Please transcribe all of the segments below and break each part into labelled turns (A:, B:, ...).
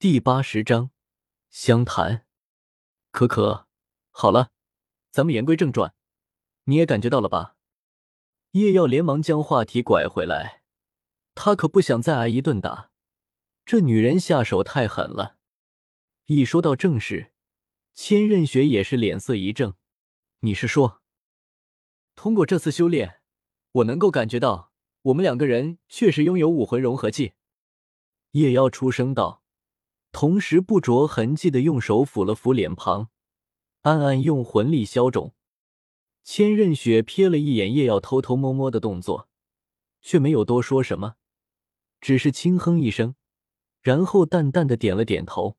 A: 第八十章相谈。可可，好了，咱们言归正传。你也感觉到了吧？叶耀连忙将话题拐回来，他可不想再挨一顿打。这女人下手太狠了。一说到正事，千仞雪也是脸色一正。你是说，通过这次修炼，我能够感觉到我们两个人确实拥有武魂融合技？叶妖出声道。同时不着痕迹的用手抚了抚脸庞，暗暗用魂力消肿。千仞雪瞥了一眼叶耀偷偷摸摸的动作，却没有多说什么，只是轻哼一声，然后淡淡的点了点头。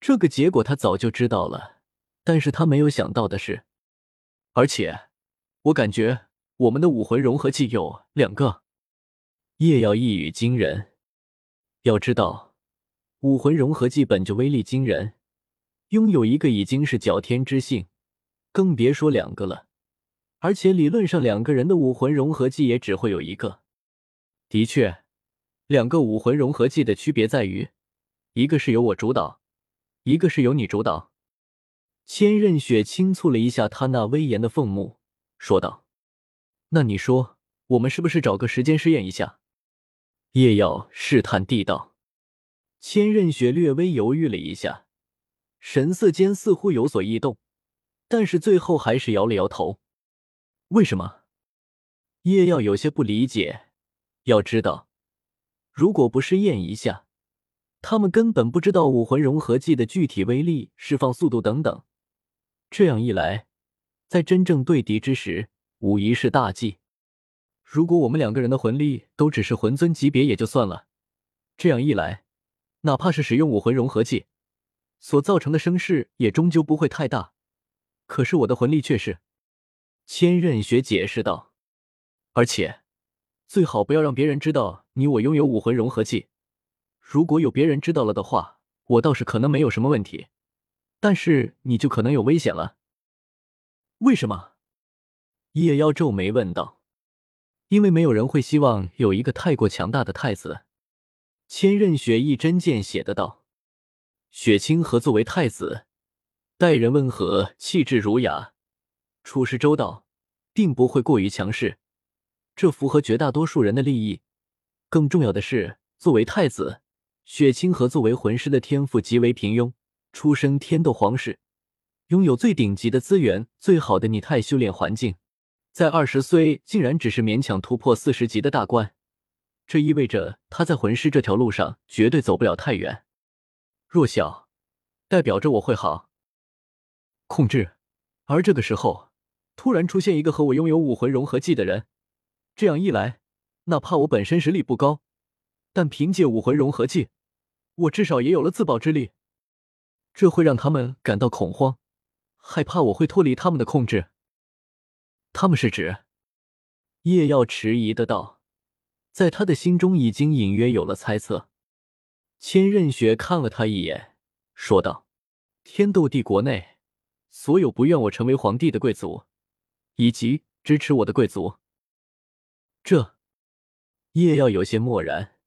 A: 这个结果他早就知道了，但是他没有想到的是，而且我感觉我们的武魂融合技有两个。叶耀一语惊人，要知道。武魂融合技本就威力惊人，拥有一个已经是矫天之幸，更别说两个了。而且理论上，两个人的武魂融合技也只会有一个。的确，两个武魂融合技的区别在于，一个是由我主导，一个是由你主导。千仞雪轻蹙了一下他那威严的凤目，说道：“那你说，我们是不是找个时间试验一下？”叶耀试探地道。千仞雪略微犹豫了一下，神色间似乎有所异动，但是最后还是摇了摇头。为什么？叶耀有些不理解。要知道，如果不试验一下，他们根本不知道武魂融合技的具体威力、释放速度等等。这样一来，在真正对敌之时，无疑是大忌。如果我们两个人的魂力都只是魂尊级别也就算了，这样一来。哪怕是使用武魂融合技，所造成的声势也终究不会太大。可是我的魂力却是……千仞雪解释道。而且，最好不要让别人知道你我拥有武魂融合技。如果有别人知道了的话，我倒是可能没有什么问题，但是你就可能有危险了。为什么？夜妖皱眉问道。因为没有人会希望有一个太过强大的太子。千仞雪一针见血的道：“雪清河作为太子，待人温和，气质儒雅，处事周到，并不会过于强势，这符合绝大多数人的利益。更重要的是，作为太子，雪清河作为魂师的天赋极为平庸，出生天斗皇室，拥有最顶级的资源，最好的拟态修炼环境，在二十岁竟然只是勉强突破四十级的大关。”这意味着他在魂师这条路上绝对走不了太远。弱小，代表着我会好控制。而这个时候，突然出现一个和我拥有武魂融合技的人，这样一来，哪怕我本身实力不高，但凭借武魂融合技，我至少也有了自保之力。这会让他们感到恐慌，害怕我会脱离他们的控制。他们是指？叶耀迟疑的道。在他的心中已经隐约有了猜测。千仞雪看了他一眼，说道：“天斗帝国内所有不愿我成为皇帝的贵族，以及支持我的贵族。”这叶耀有些漠然。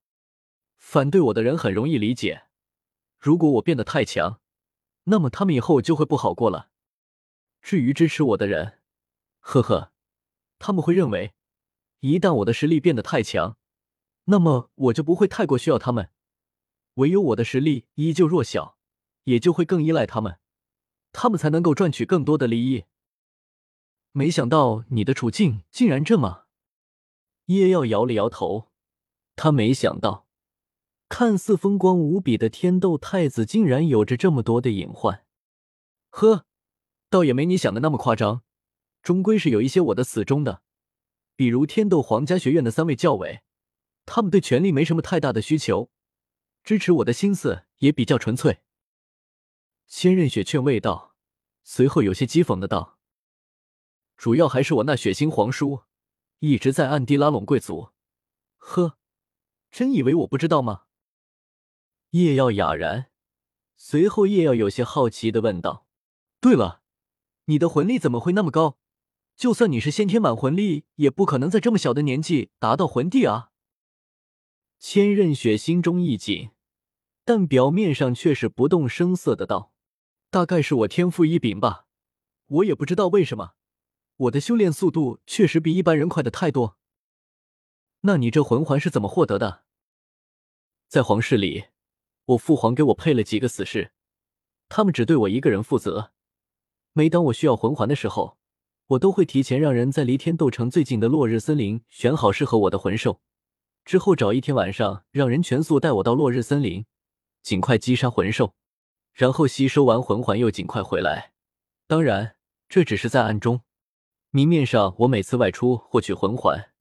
A: 反对我的人很容易理解，如果我变得太强，那么他们以后就会不好过了。至于支持我的人，呵呵，他们会认为，一旦我的实力变得太强，那么我就不会太过需要他们，唯有我的实力依旧弱小，也就会更依赖他们，他们才能够赚取更多的利益。没想到你的处境竟然这么……叶耀摇了摇头，他没想到，看似风光无比的天斗太子，竟然有着这么多的隐患。呵，倒也没你想的那么夸张，终归是有一些我的死忠的，比如天斗皇家学院的三位教委。他们对权力没什么太大的需求，支持我的心思也比较纯粹。千仞雪劝慰道，随后有些讥讽的道：“主要还是我那血腥皇叔一直在暗地拉拢贵族。”呵，真以为我不知道吗？叶耀哑然，随后叶耀有些好奇的问道：“对了，你的魂力怎么会那么高？就算你是先天满魂力，也不可能在这么小的年纪达到魂帝啊！”千仞雪心中一紧，但表面上却是不动声色的道：“大概是我天赋异禀吧，我也不知道为什么，我的修炼速度确实比一般人快的太多。那你这魂环是怎么获得的？在皇室里，我父皇给我配了几个死士，他们只对我一个人负责。每当我需要魂环的时候，我都会提前让人在离天斗城最近的落日森林选好适合我的魂兽，之后找一天晚上，让人全速带我到落日森林，尽快击杀魂兽，然后吸收完魂环又尽快回来。当然，这只是在暗中。明面上，我每次外出获取魂环，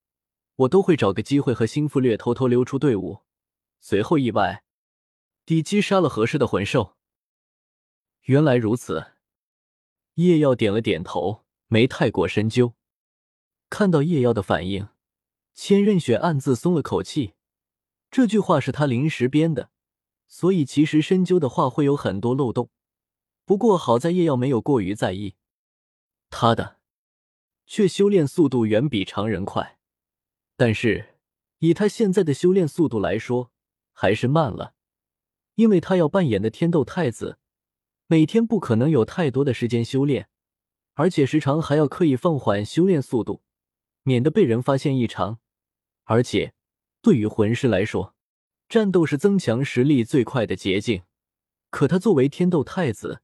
A: 我都会找个机会和新妇略偷偷溜出队伍，随后意外地击杀了合适的魂兽。原来如此，叶耀点了点头。没太过深究，看到叶耀的反应，千仞雪暗自松了口气。这句话是他临时编的，所以其实深究的话会有很多漏洞。不过好在叶耀没有过于在意，他的却修炼速度远比常人快，但是以他现在的修炼速度来说，还是慢了，因为他要扮演的天斗太子，每天不可能有太多的时间修炼。而且时常还要刻意放缓修炼速度，免得被人发现异常。而且，对于魂师来说，战斗是增强实力最快的捷径。可他作为天斗太子，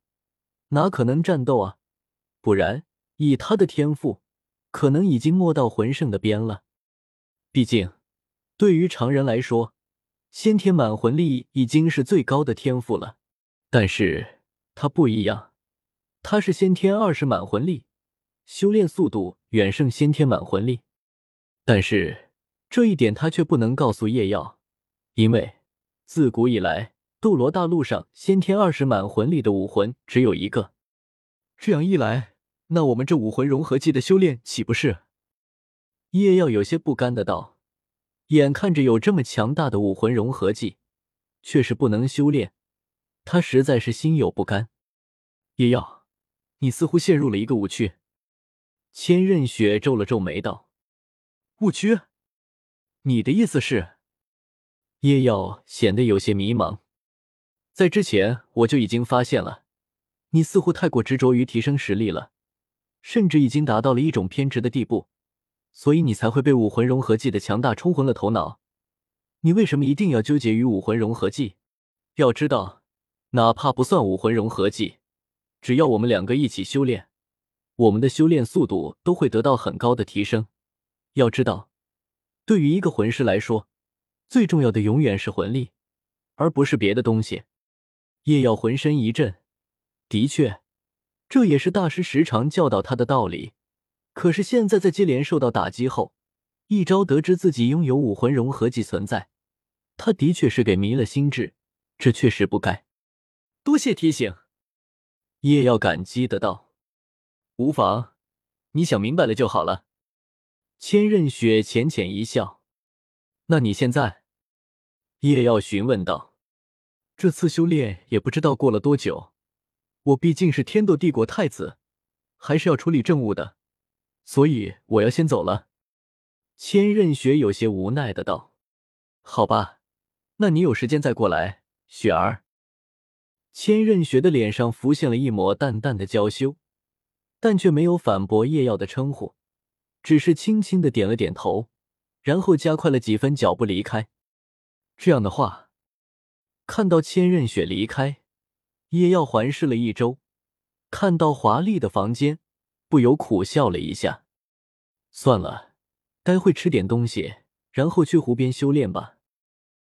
A: 哪可能战斗啊？不然，以他的天赋，可能已经摸到魂圣的边了。毕竟，对于常人来说，先天满魂力已经是最高的天赋了。但是他不一样。他是先天二十满魂力，修炼速度远胜先天满魂力，但是这一点他却不能告诉叶耀，因为自古以来，斗罗大陆上先天二十满魂力的武魂只有一个。这样一来，那我们这武魂融合技的修炼岂不是？叶耀有些不甘的道：“眼看着有这么强大的武魂融合技，却是不能修炼，他实在是心有不甘。”叶耀。你似乎陷入了一个误区。千仞雪皱了皱眉道：“误区？你的意思是？”叶耀显得有些迷茫。在之前我就已经发现了，你似乎太过执着于提升实力了，甚至已经达到了一种偏执的地步，所以你才会被武魂融合技的强大冲昏了头脑。你为什么一定要纠结于武魂融合技？要知道，哪怕不算武魂融合技。只要我们两个一起修炼，我们的修炼速度都会得到很高的提升。要知道，对于一个魂师来说，最重要的永远是魂力，而不是别的东西。叶耀浑身一震，的确，这也是大师时常教导他的道理。可是现在在接连受到打击后，一朝得知自己拥有武魂融合技存在，他的确是给迷了心智，这确实不该。多谢提醒。叶耀感激的道：“无妨，你想明白了就好了。”千仞雪浅浅一笑：“那你现在？”叶耀询问道：“这次修炼也不知道过了多久，我毕竟是天斗帝国太子，还是要处理政务的，所以我要先走了。”千仞雪有些无奈的道：“好吧，那你有时间再过来，雪儿。”千仞雪的脸上浮现了一抹淡淡的娇羞，但却没有反驳叶耀的称呼，只是轻轻的点了点头，然后加快了几分脚步离开。这样的话，看到千仞雪离开，叶耀环视了一周，看到华丽的房间，不由苦笑了一下。算了，待会吃点东西，然后去湖边修炼吧。